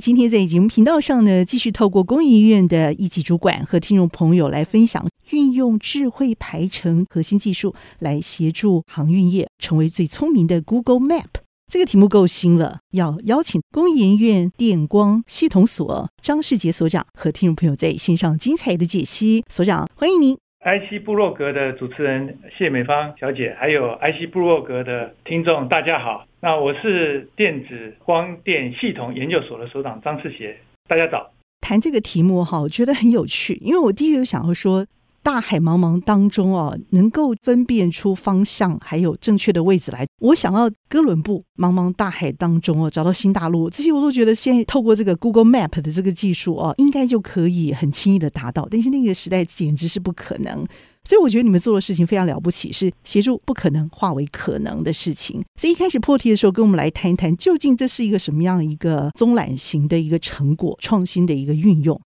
今天在节目频道上呢，继续透过工研院的一级主管和听众朋友来分享，运用智慧排程核心技术来协助航运业成为最聪明的 Google Map。这个题目够新了，要邀请工研院电光系统所张世杰所长和听众朋友在线上精彩的解析。所长，欢迎您。IC 部落格的主持人谢美芳小姐，还有 IC 部落格的听众，大家好。那我是电子光电系统研究所的所长张世杰，大家早。谈这个题目哈，我觉得很有趣，因为我第一个想要说。大海茫茫当中哦，能够分辨出方向还有正确的位置来。我想要哥伦布茫茫大海当中哦，找到新大陆，这些我都觉得现在透过这个 Google Map 的这个技术哦，应该就可以很轻易的达到。但是那个时代简直是不可能，所以我觉得你们做的事情非常了不起，是协助不可能化为可能的事情。所以一开始破题的时候，跟我们来谈一谈，究竟这是一个什么样一个中览型的一个成果，创新的一个运用。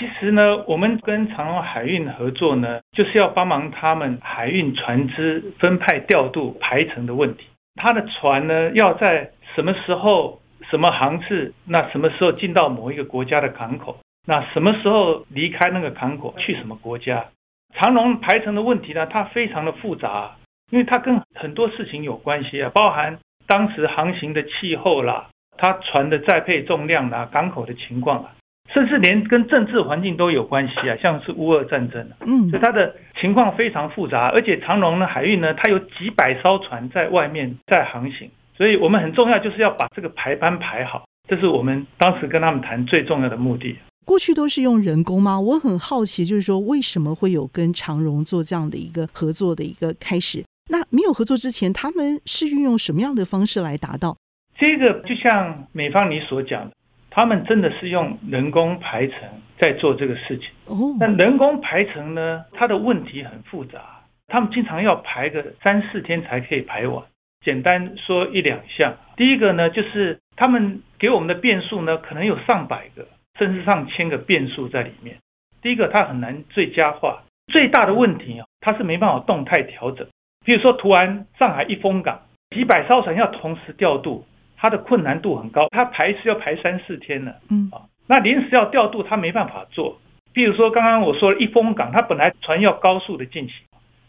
其实呢，我们跟长荣海运合作呢，就是要帮忙他们海运船只分派调度排程的问题。他的船呢，要在什么时候、什么航次，那什么时候进到某一个国家的港口，那什么时候离开那个港口去什么国家？长荣排程的问题呢，它非常的复杂，因为它跟很多事情有关系啊，包含当时航行的气候啦，它船的载配重量啦，港口的情况啊。甚至连跟政治环境都有关系啊，像是乌俄战争，嗯，所以它的情况非常复杂，而且长荣呢海运呢，它有几百艘船在外面在航行，所以我们很重要就是要把这个排班排好，这是我们当时跟他们谈最重要的目的。过去都是用人工吗？我很好奇，就是说为什么会有跟长荣做这样的一个合作的一个开始？那没有合作之前，他们是运用什么样的方式来达到？这个就像美方你所讲的。他们真的是用人工排程在做这个事情。哦，那人工排程呢？它的问题很复杂，他们经常要排个三四天才可以排完。简单说一两项，第一个呢，就是他们给我们的变数呢，可能有上百个，甚至上千个变数在里面。第一个，它很难最佳化。最大的问题啊，它是没办法动态调整。比如说，突然上海一风港几百艘船要同时调度。它的困难度很高，它排是要排三四天的，嗯啊，那临时要调度，它没办法做。比如说刚刚我说了一风港，它本来船要高速的进行，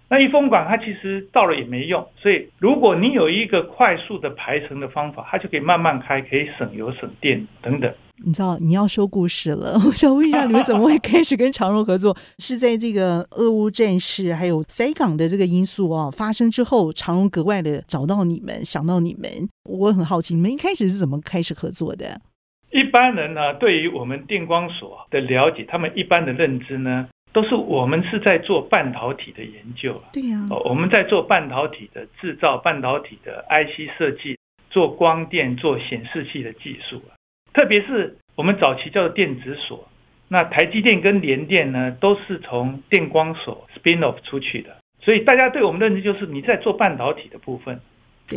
那一风港它其实到了也没用。所以如果你有一个快速的排程的方法，它就可以慢慢开，可以省油省电等等。你知道你要说故事了，我想问一下，你们怎么会开始跟长荣合作？是在这个俄乌战事还有塞港的这个因素啊发生之后，长荣格外的找到你们，想到你们。我很好奇，你们一开始是怎么开始合作的？一般人呢，对于我们电光所的了解，他们一般的认知呢，都是我们是在做半导体的研究。对呀，我们在做半导体的制造，半导体的 IC 设计，做光电，做显示器的技术。特别是我们早期叫做电子锁，那台积电跟联电呢，都是从电光锁 spin off 出去的，所以大家对我们认知就是你在做半导体的部分。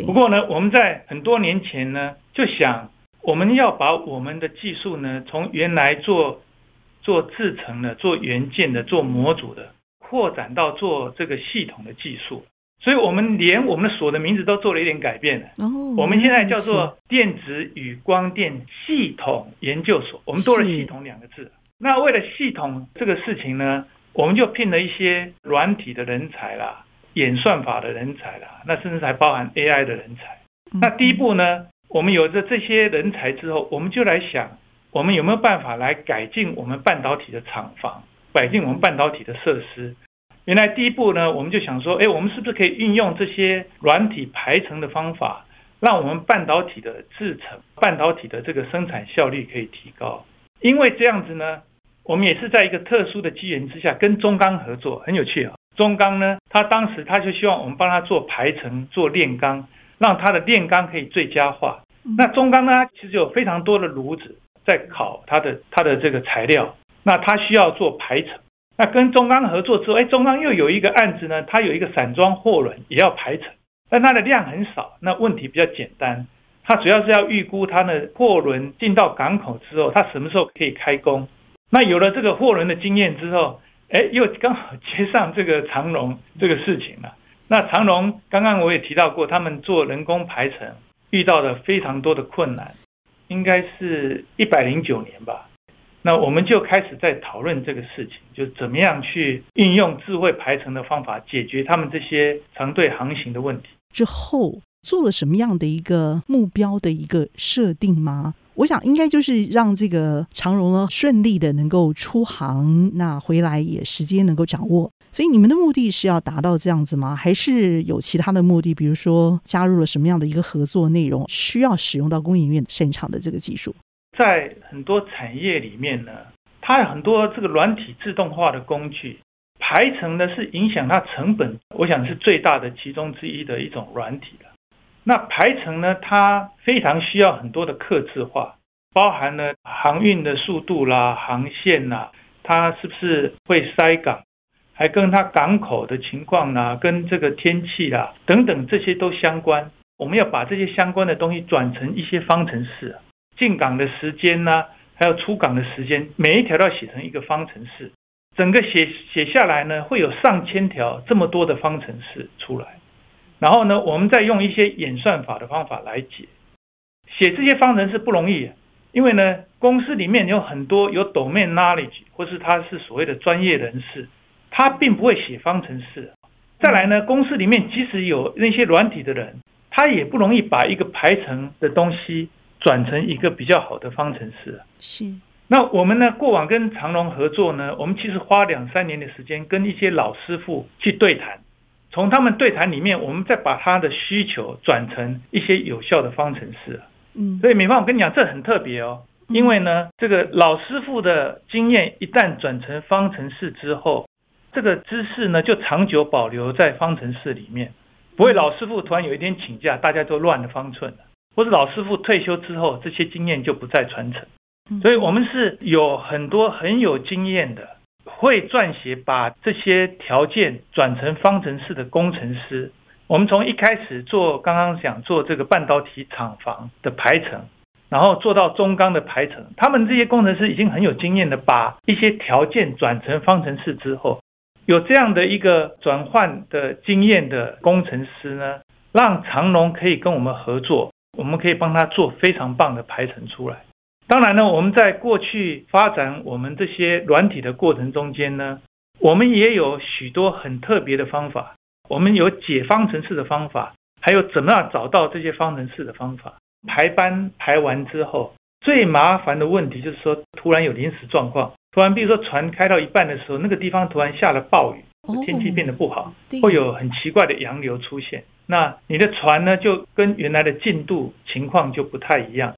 不过呢，我们在很多年前呢，就想我们要把我们的技术呢，从原来做做制程的、做元件的、做模组的，扩展到做这个系统的技术。所以我们连我们的所的名字都做了一点改变了。哦，我们现在叫做电子与光电系统研究所，我们多了“系统”两个字。那为了系统这个事情呢，我们就聘了一些软体的人才啦，演算法的人才啦，那甚至还包含 AI 的人才。那第一步呢，我们有着这些人才之后，我们就来想，我们有没有办法来改进我们半导体的厂房，改进我们半导体的设施。原来第一步呢，我们就想说，哎，我们是不是可以运用这些软体排程的方法，让我们半导体的制程、半导体的这个生产效率可以提高？因为这样子呢，我们也是在一个特殊的机缘之下跟中钢合作，很有趣啊。中钢呢，他当时他就希望我们帮他做排程、做炼钢，让他的炼钢可以最佳化。那中钢呢，其实有非常多的炉子在烤它的它的这个材料，那他需要做排程。那跟中钢合作之后，哎，中钢又有一个案子呢，它有一个散装货轮也要排程，但它的量很少，那问题比较简单。它主要是要预估它的货轮进到港口之后，它什么时候可以开工。那有了这个货轮的经验之后，哎，又刚好接上这个长龙 这个事情了。那长龙刚刚我也提到过，他们做人工排程遇到了非常多的困难，应该是一百零九年吧。那我们就开始在讨论这个事情，就怎么样去运用智慧排程的方法解决他们这些长队航行的问题。之后做了什么样的一个目标的一个设定吗？我想应该就是让这个长荣呢顺利的能够出航，那回来也时间能够掌握。所以你们的目的是要达到这样子吗？还是有其他的目的？比如说加入了什么样的一个合作内容，需要使用到工研院擅长的这个技术？在很多产业里面呢，它有很多这个软体自动化的工具，排程呢是影响它成本，我想是最大的其中之一的一种软体了。那排程呢，它非常需要很多的客制化，包含了航运的速度啦、航线啦，它是不是会塞港，还跟它港口的情况啦、跟这个天气啦等等这些都相关。我们要把这些相关的东西转成一些方程式。进港的时间呢，还有出港的时间，每一条都要写成一个方程式，整个写写下来呢，会有上千条这么多的方程式出来。然后呢，我们再用一些演算法的方法来解。写这些方程式不容易，因为呢，公司里面有很多有 domain knowledge，或是他是所谓的专业人士，他并不会写方程式。再来呢，公司里面即使有那些软体的人，他也不容易把一个排程的东西。转成一个比较好的方程式。是。那我们呢？过往跟长隆合作呢，我们其实花两三年的时间跟一些老师傅去对谈，从他们对谈里面，我们再把他的需求转成一些有效的方程式。嗯。所以美方，我跟你讲，这很特别哦，因为呢，这个老师傅的经验一旦转成方程式之后，这个知识呢就长久保留在方程式里面，不会老师傅突然有一天请假，大家都乱了方寸了。或者老师傅退休之后，这些经验就不再传承。所以，我们是有很多很有经验的，会撰写把这些条件转成方程式的工程师。我们从一开始做，刚刚讲做这个半导体厂房的排程，然后做到中钢的排程，他们这些工程师已经很有经验的，把一些条件转成方程式之后，有这样的一个转换的经验的工程师呢，让长隆可以跟我们合作。我们可以帮他做非常棒的排程出来。当然呢，我们在过去发展我们这些软体的过程中间呢，我们也有许多很特别的方法。我们有解方程式的方法，还有怎么样找到这些方程式的方法。排班排完之后，最麻烦的问题就是说，突然有临时状况，突然比如说船开到一半的时候，那个地方突然下了暴雨，天气变得不好，会有很奇怪的洋流出现。那你的船呢，就跟原来的进度情况就不太一样。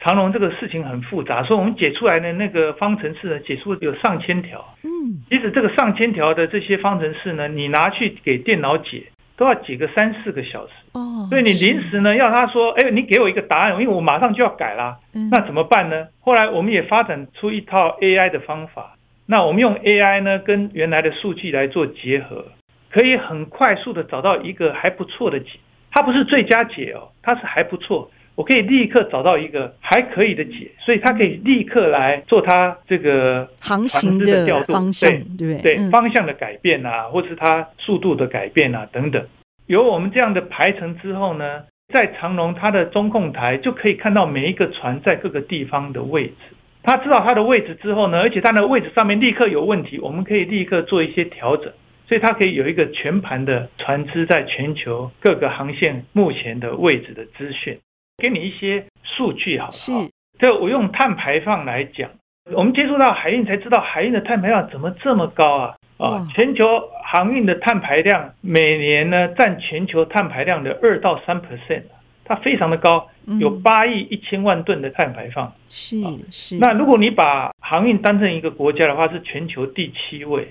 长龙这个事情很复杂，所以我们解出来的那个方程式呢，解出有上千条。嗯，即使这个上千条的这些方程式呢，你拿去给电脑解，都要解个三四个小时。哦，所以你临时呢要他说，哎，你给我一个答案，因为我马上就要改啦。嗯，那怎么办呢？后来我们也发展出一套 AI 的方法。那我们用 AI 呢，跟原来的数据来做结合。可以很快速的找到一个还不错的解，它不是最佳解哦，它是还不错。我可以立刻找到一个还可以的解，所以它可以立刻来做它这个航行的调度，方向，对对，对方向的改变啊，或是它速度的改变啊等等。有我们这样的排程之后呢，在长隆它的中控台就可以看到每一个船在各个地方的位置。他知道它的位置之后呢，而且它的位置上面立刻有问题，我们可以立刻做一些调整。所以它可以有一个全盘的船只在全球各个航线目前的位置的资讯，给你一些数据好不好？是。这我用碳排放来讲，我们接触到海运才知道海运的碳排放怎么这么高啊！啊，全球航运的碳排量每年呢占全球碳排量的二到三 percent，它非常的高，有八亿一千万吨的碳排放。是是。那如果你把航运当成一个国家的话，是全球第七位。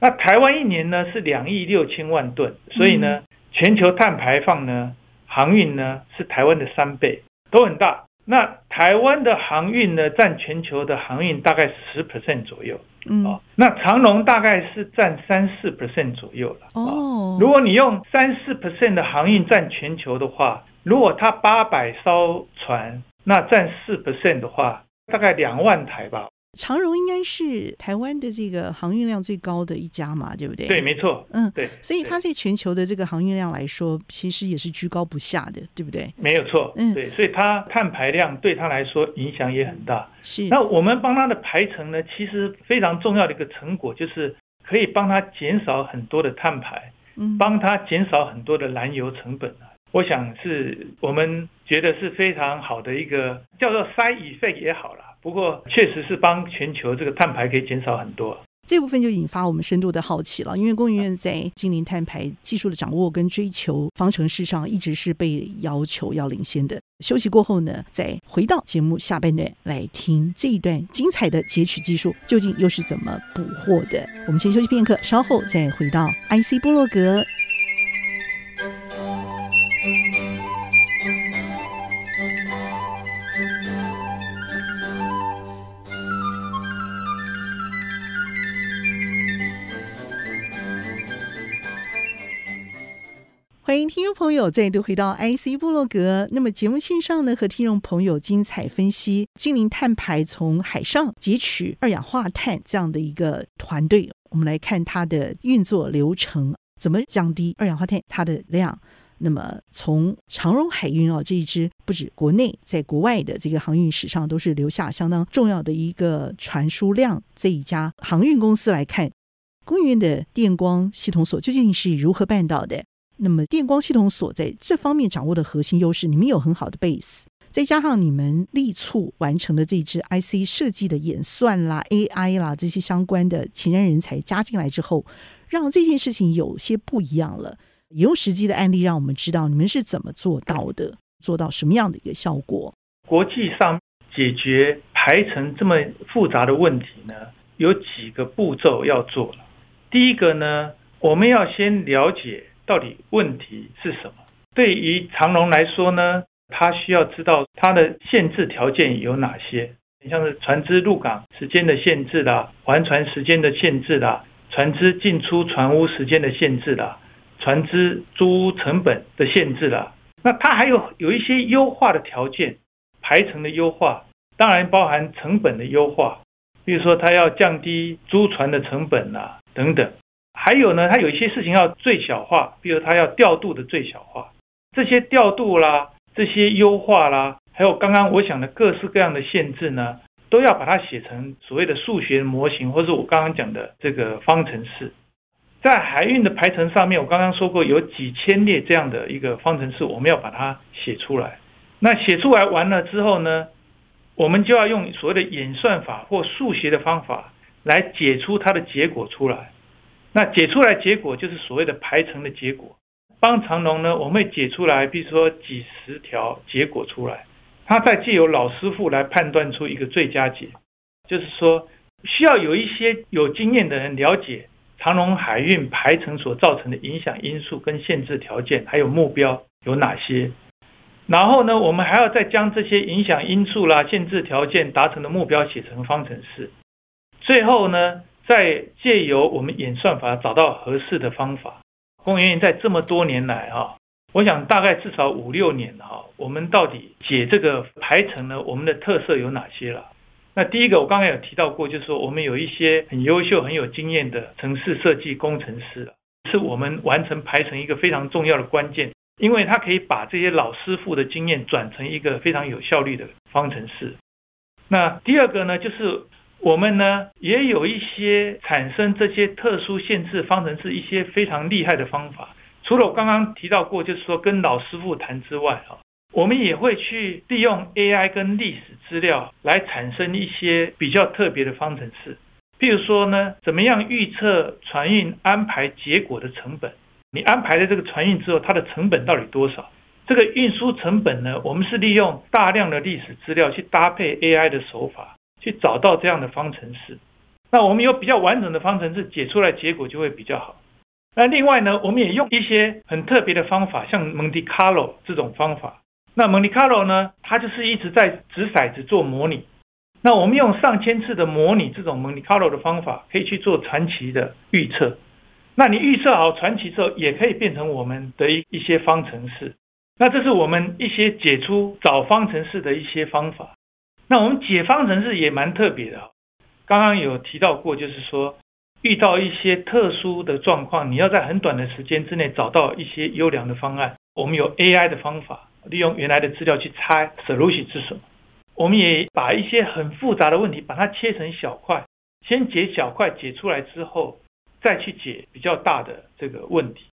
那台湾一年呢是两亿六千万吨，所以呢，全球碳排放呢，航运呢是台湾的三倍，都很大。那台湾的航运呢，占全球的航运大概十 percent 左右。嗯，哦，那长龙大概是占三四 percent 左右了。哦，如果你用三四 percent 的航运占全球的话，如果它八百艘船，那占四 percent 的话，大概两万台吧。长荣应该是台湾的这个航运量最高的一家嘛，对不对？对，没错。嗯，对。所以它在全球的这个航运量来说，其实也是居高不下的，对不对？没有错。嗯，对。所以它碳排量对它来说影响也很大。是。那我们帮它的排程呢，其实非常重要的一个成果就是可以帮它减少很多的碳排，嗯，帮它减少很多的燃油成本。我想是我们觉得是非常好的一个叫做 side effect 也好了。不过，确实是帮全球这个碳排可以减少很多。这部分就引发我们深度的好奇了，因为工研院在精灵碳排技术的掌握跟追求方程式上，一直是被要求要领先的。休息过后呢，再回到节目下半段来听这一段精彩的截取技术究竟又是怎么捕获的。我们先休息片刻，稍后再回到 IC 波洛格。朋友再度回到 IC 部落格。那么节目线上呢，和听众朋友精彩分析精灵碳排从海上截取二氧化碳这样的一个团队，我们来看它的运作流程，怎么降低二氧化碳它的量。那么从长荣海运啊这一支不止国内，在国外的这个航运史上都是留下相当重要的一个传输量。这一家航运公司来看，工研的电光系统所究竟是如何办到的？那么电光系统所在这方面掌握的核心优势，你们有很好的 base，再加上你们力促完成的这支 IC 设计的演算啦、AI 啦这些相关的前瞻人才加进来之后，让这件事情有些不一样了。也用实际的案例让我们知道你们是怎么做到的，做到什么样的一个效果。国际上解决排程这么复杂的问题呢，有几个步骤要做了。第一个呢，我们要先了解。到底问题是什么？对于长龙来说呢，他需要知道它的限制条件有哪些，像是船只入港时间的限制啦，还船时间的限制啦，船只进出船坞时间的限制啦，船只租成本的限制啦。那它还有有一些优化的条件，排程的优化，当然包含成本的优化，比如说它要降低租船的成本啦，等等。还有呢，它有一些事情要最小化，比如它要调度的最小化，这些调度啦，这些优化啦，还有刚刚我想的各式各样的限制呢，都要把它写成所谓的数学模型，或是我刚刚讲的这个方程式。在海运的排程上面，我刚刚说过有几千列这样的一个方程式，我们要把它写出来。那写出来完了之后呢，我们就要用所谓的演算法或数学的方法来解出它的结果出来。那解出来结果就是所谓的排程的结果。帮长龙呢，我们会解出来，比如说几十条结果出来，他再借由老师傅来判断出一个最佳解。就是说，需要有一些有经验的人了解长龙海运排程所造成的影响因素跟限制条件，还有目标有哪些。然后呢，我们还要再将这些影响因素啦、限制条件达成的目标写成方程式。最后呢，再借由我们演算法找到合适的方法。工研院在这么多年来哈，我想大概至少五六年哈，我们到底解这个排程呢？我们的特色有哪些了？那第一个我刚才有提到过，就是说我们有一些很优秀、很有经验的城市设计工程师，是我们完成排程一个非常重要的关键，因为他可以把这些老师傅的经验转成一个非常有效率的方程式。那第二个呢，就是。我们呢也有一些产生这些特殊限制方程式一些非常厉害的方法。除了我刚刚提到过，就是说跟老师傅谈之外啊，我们也会去利用 AI 跟历史资料来产生一些比较特别的方程式。譬如说呢，怎么样预测船运安排结果的成本？你安排了这个船运之后，它的成本到底多少？这个运输成本呢，我们是利用大量的历史资料去搭配 AI 的手法。去找到这样的方程式，那我们有比较完整的方程式，解出来结果就会比较好。那另外呢，我们也用一些很特别的方法，像 Monte Carlo 这种方法，那 Monte Carlo 呢，它就是一直在掷骰子做模拟。那我们用上千次的模拟这种 Monte Carlo 的方法，可以去做传奇的预测。那你预测好传奇之后，也可以变成我们的一一些方程式。那这是我们一些解出找方程式的一些方法。那我们解方程式也蛮特别的。刚刚有提到过，就是说遇到一些特殊的状况，你要在很短的时间之内找到一些优良的方案。我们有 AI 的方法，利用原来的资料去猜 solution 是什么。我们也把一些很复杂的问题，把它切成小块，先解小块，解出来之后，再去解比较大的这个问题。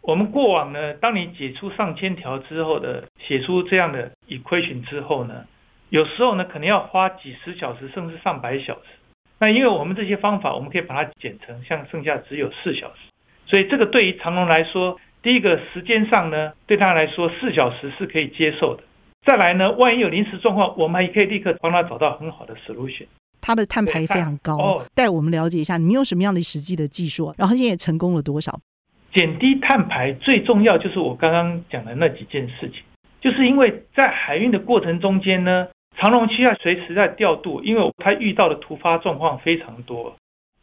我们过往呢，当你解出上千条之后的，写出这样的 equation 之后呢，有时候呢，可能要花几十小时，甚至上百小时。那因为我们这些方法，我们可以把它剪成像剩下只有四小时，所以这个对于长龙来说，第一个时间上呢，对他来说四小时是可以接受的。再来呢，万一有临时状况，我们也可以立刻帮他找到很好的 solution。他的碳排非常高，哦带我们了解一下，你用什么样的实际的技术，然后现在成功了多少？减低碳排最重要就是我刚刚讲的那几件事情，就是因为在海运的过程中间呢。长荣需要随时在调度，因为他遇到的突发状况非常多。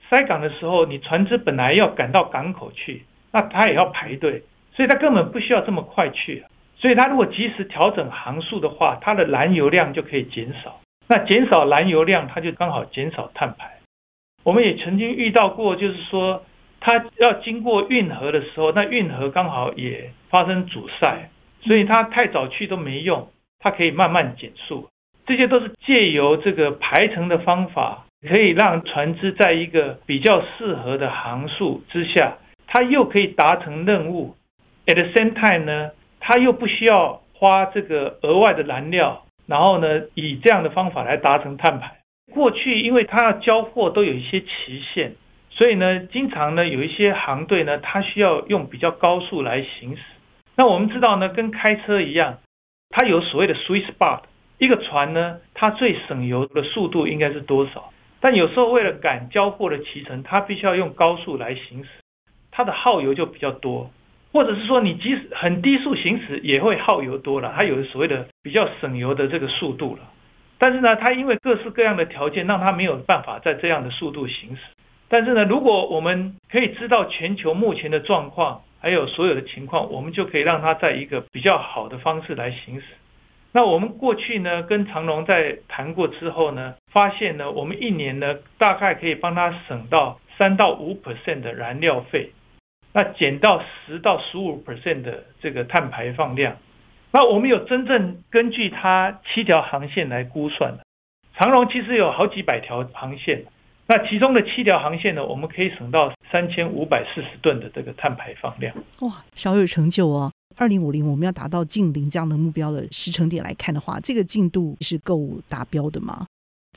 塞港的时候，你船只本来要赶到港口去，那它也要排队，所以它根本不需要这么快去。所以它如果及时调整航速的话，它的燃油量就可以减少。那减少燃油量，它就刚好减少碳排。我们也曾经遇到过，就是说它要经过运河的时候，那运河刚好也发生阻塞，所以它太早去都没用，它可以慢慢减速。这些都是借由这个排程的方法，可以让船只在一个比较适合的航速之下，它又可以达成任务。At the same time 呢，它又不需要花这个额外的燃料，然后呢，以这样的方法来达成碳排。过去因为它要交货都有一些期限，所以呢，经常呢有一些航队呢，它需要用比较高速来行驶。那我们知道呢，跟开车一样，它有所谓的 sweet spot。一个船呢，它最省油的速度应该是多少？但有时候为了赶交货的期程，它必须要用高速来行驶，它的耗油就比较多。或者是说，你即使很低速行驶也会耗油多了，它有所谓的比较省油的这个速度了。但是呢，它因为各式各样的条件，让它没有办法在这样的速度行驶。但是呢，如果我们可以知道全球目前的状况，还有所有的情况，我们就可以让它在一个比较好的方式来行驶。那我们过去呢，跟长荣在谈过之后呢，发现呢，我们一年呢，大概可以帮他省到三到五 percent 的燃料费，那减到十到十五 percent 的这个碳排放量。那我们有真正根据它七条航线来估算的，长荣其实有好几百条航线，那其中的七条航线呢，我们可以省到三千五百四十吨的这个碳排放量。哇，小有成就哦。二零五零，我们要达到净零这样的目标的时程点来看的话，这个进度是够达标的吗？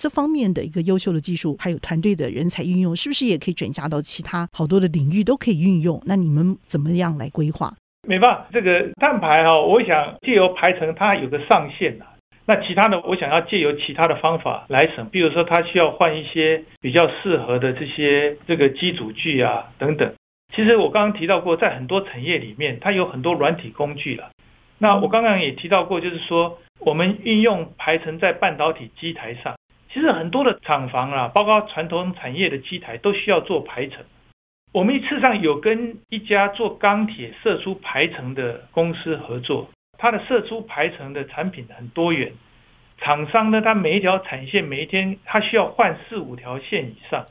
这方面的一个优秀的技术，还有团队的人才运用，是不是也可以转嫁到其他好多的领域都可以运用？那你们怎么样来规划？没办法，这个碳排哈，我想借由排程它有个上限呐。那其他的，我想要借由其他的方法来省，比如说它需要换一些比较适合的这些这个机组具啊等等。其实我刚刚提到过，在很多产业里面，它有很多软体工具了。那我刚刚也提到过，就是说我们运用排程在半导体机台上，其实很多的厂房啊，包括传统产业的机台都需要做排程。我们一次上有跟一家做钢铁射出排程的公司合作，它的射出排程的产品很多元。厂商呢，它每一条产线每一天它需要换四五条线以上。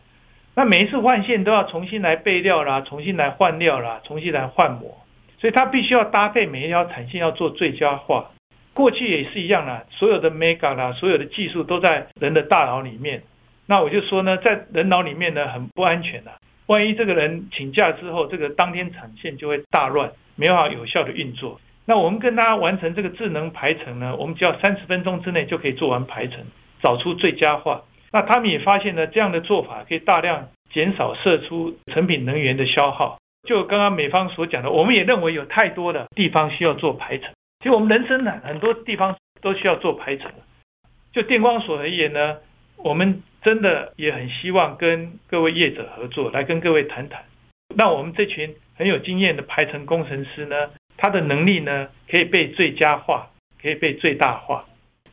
那每一次换线都要重新来备料啦，重新来换料啦，重新来换模，所以它必须要搭配每一条产线要做最佳化。过去也是一样啦，所有的 mega 啦，所有的技术都在人的大脑里面。那我就说呢，在人脑里面呢很不安全的，万一这个人请假之后，这个当天产线就会大乱，没办法有效的运作。那我们跟大家完成这个智能排程呢，我们只要三十分钟之内就可以做完排程，找出最佳化。那他们也发现呢，这样的做法可以大量减少射出成品能源的消耗。就刚刚美方所讲的，我们也认为有太多的地方需要做排程。其实我们人生呢，很多地方都需要做排程。就电光所而言呢，我们真的也很希望跟各位业者合作，来跟各位谈谈，让我们这群很有经验的排程工程师呢，他的能力呢可以被最佳化，可可以被最大化。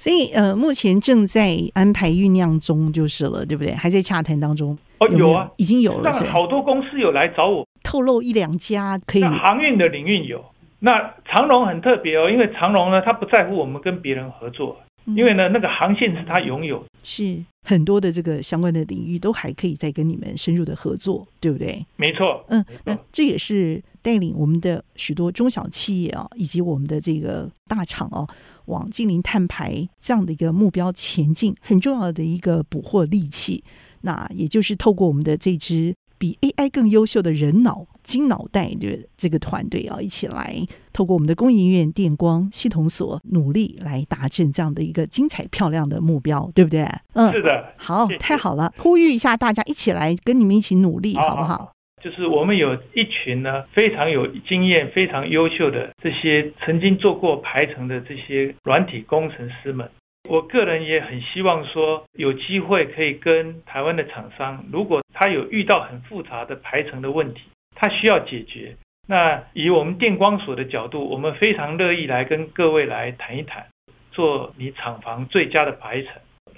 所以呃，目前正在安排酝酿中就是了，对不对？还在洽谈当中。哦，有，有，有啊，已经有了。是好多公司有来找我，透露一两家可以。航运的领域有，那长荣很特别哦，因为长荣呢，他不在乎我们跟别人合作。因为呢，那个航线是他拥有，是很多的这个相关的领域都还可以再跟你们深入的合作，对不对？没错，嗯，那这也是带领我们的许多中小企业啊，以及我们的这个大厂哦，往净零碳排这样的一个目标前进很重要的一个捕获利器。那也就是透过我们的这支。比 AI 更优秀的人脑、金脑袋的这个团队啊，一起来透过我们的工研院电光系统所努力来达成这样的一个精彩漂亮的目标，对不对？嗯，是的。好，谢谢太好了！呼吁一下大家一起来跟你们一起努力，好，好不好？就是我们有一群呢非常有经验、非常优秀的这些曾经做过排程的这些软体工程师们。我个人也很希望说，有机会可以跟台湾的厂商，如果他有遇到很复杂的排程的问题，他需要解决，那以我们电光所的角度，我们非常乐意来跟各位来谈一谈，做你厂房最佳的排程，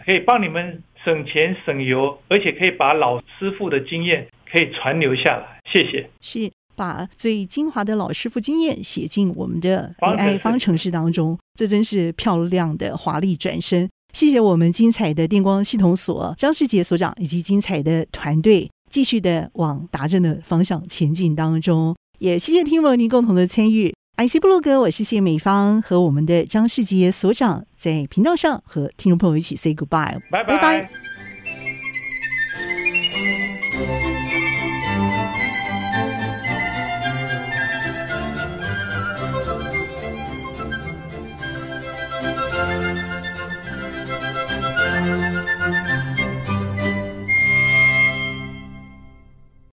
可以帮你们省钱省油，而且可以把老师傅的经验可以传留下来。谢谢。是。把最精华的老师傅经验写进我们的 AI 方程式当中，这真是漂亮的华丽转身。谢谢我们精彩的电光系统所张世杰所长以及精彩的团队，继续的往达阵的方向前进当中。也谢谢听友您共同的参与。IC 部落格，我是谢美芳，和我们的张世杰所长在频道上和听众朋友一起 say goodbye，拜拜。